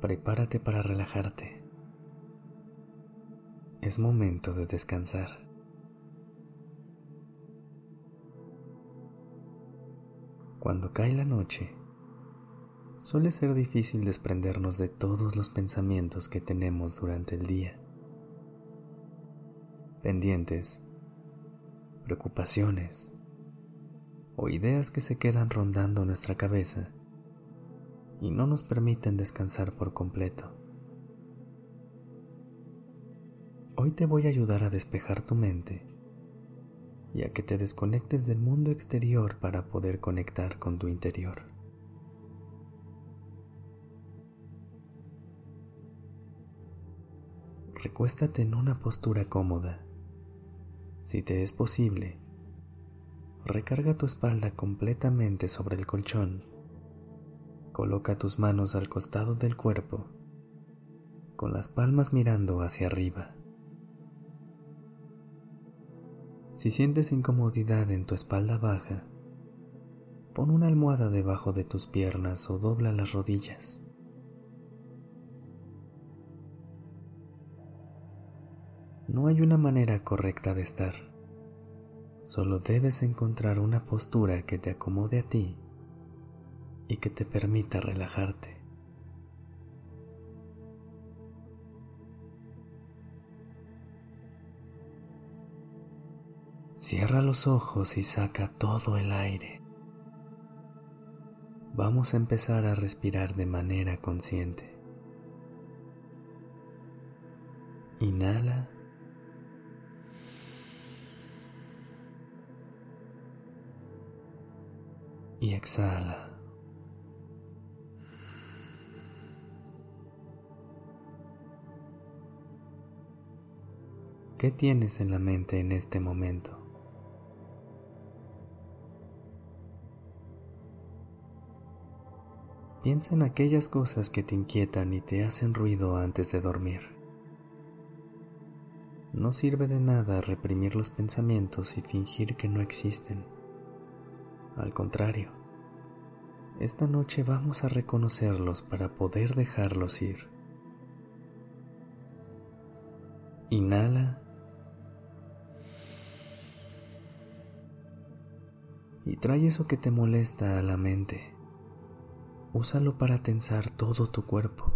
Prepárate para relajarte. Es momento de descansar. Cuando cae la noche, suele ser difícil desprendernos de todos los pensamientos que tenemos durante el día. Pendientes, preocupaciones o ideas que se quedan rondando nuestra cabeza y no nos permiten descansar por completo. Hoy te voy a ayudar a despejar tu mente y a que te desconectes del mundo exterior para poder conectar con tu interior. Recuéstate en una postura cómoda. Si te es posible, recarga tu espalda completamente sobre el colchón. Coloca tus manos al costado del cuerpo, con las palmas mirando hacia arriba. Si sientes incomodidad en tu espalda baja, pon una almohada debajo de tus piernas o dobla las rodillas. No hay una manera correcta de estar. Solo debes encontrar una postura que te acomode a ti y que te permita relajarte. Cierra los ojos y saca todo el aire. Vamos a empezar a respirar de manera consciente. Inhala. Y exhala. ¿Qué tienes en la mente en este momento? Piensa en aquellas cosas que te inquietan y te hacen ruido antes de dormir. No sirve de nada reprimir los pensamientos y fingir que no existen. Al contrario, esta noche vamos a reconocerlos para poder dejarlos ir. Inhala trae eso que te molesta a la mente úsalo para tensar todo tu cuerpo.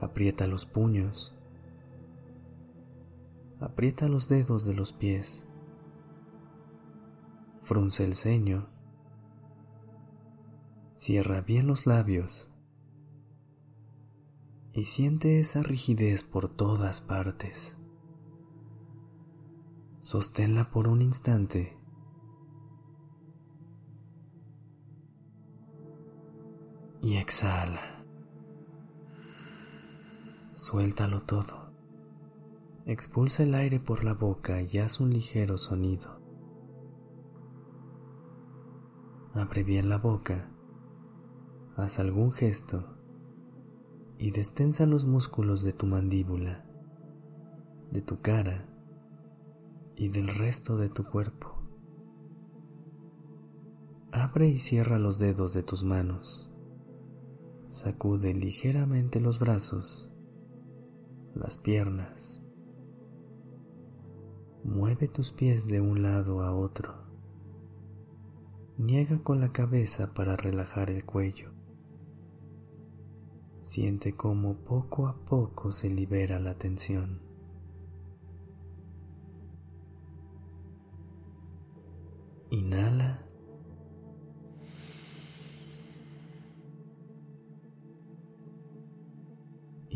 Aprieta los puños. Aprieta los dedos de los pies. Frunce el ceño. Cierra bien los labios. Y siente esa rigidez por todas partes. Sosténla por un instante exhala. Suéltalo todo. Expulsa el aire por la boca y haz un ligero sonido. Abre bien la boca, haz algún gesto y destensa los músculos de tu mandíbula, de tu cara y del resto de tu cuerpo. Abre y cierra los dedos de tus manos. Sacude ligeramente los brazos, las piernas. Mueve tus pies de un lado a otro. Niega con la cabeza para relajar el cuello. Siente cómo poco a poco se libera la tensión.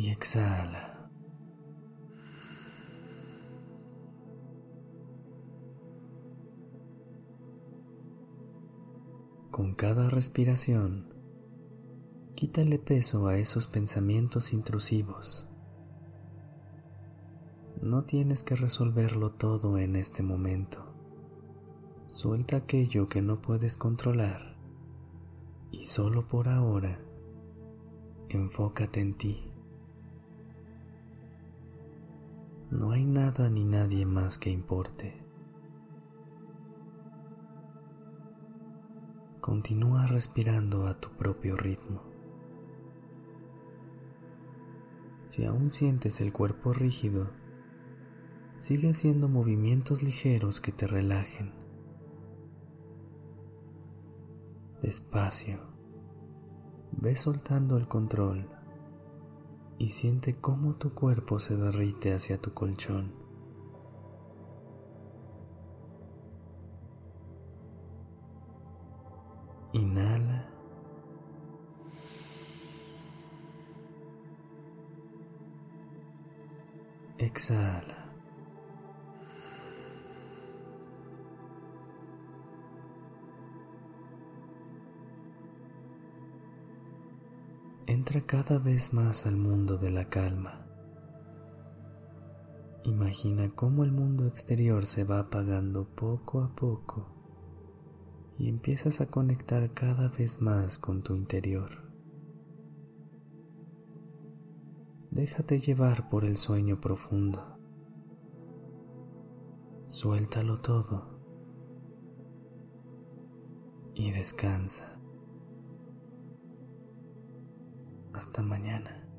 Y exhala. Con cada respiración, Quítale peso a esos pensamientos intrusivos. No tienes que resolverlo todo en este momento. Suelta aquello que no puedes controlar y solo por ahora enfócate en ti. No hay nada ni nadie más que importe. Continúa respirando a tu propio ritmo. Si aún sientes el cuerpo rígido, sigue haciendo movimientos ligeros que te relajen. Despacio, ve soltando el control y siente cómo tu cuerpo se derrite hacia tu colchón. Inhala. Exhala. Entra cada vez más al mundo de la calma. Imagina cómo el mundo exterior se va apagando poco a poco y empiezas a conectar cada vez más con tu interior. Déjate llevar por el sueño profundo. Suéltalo todo y descansa. Hasta mañana.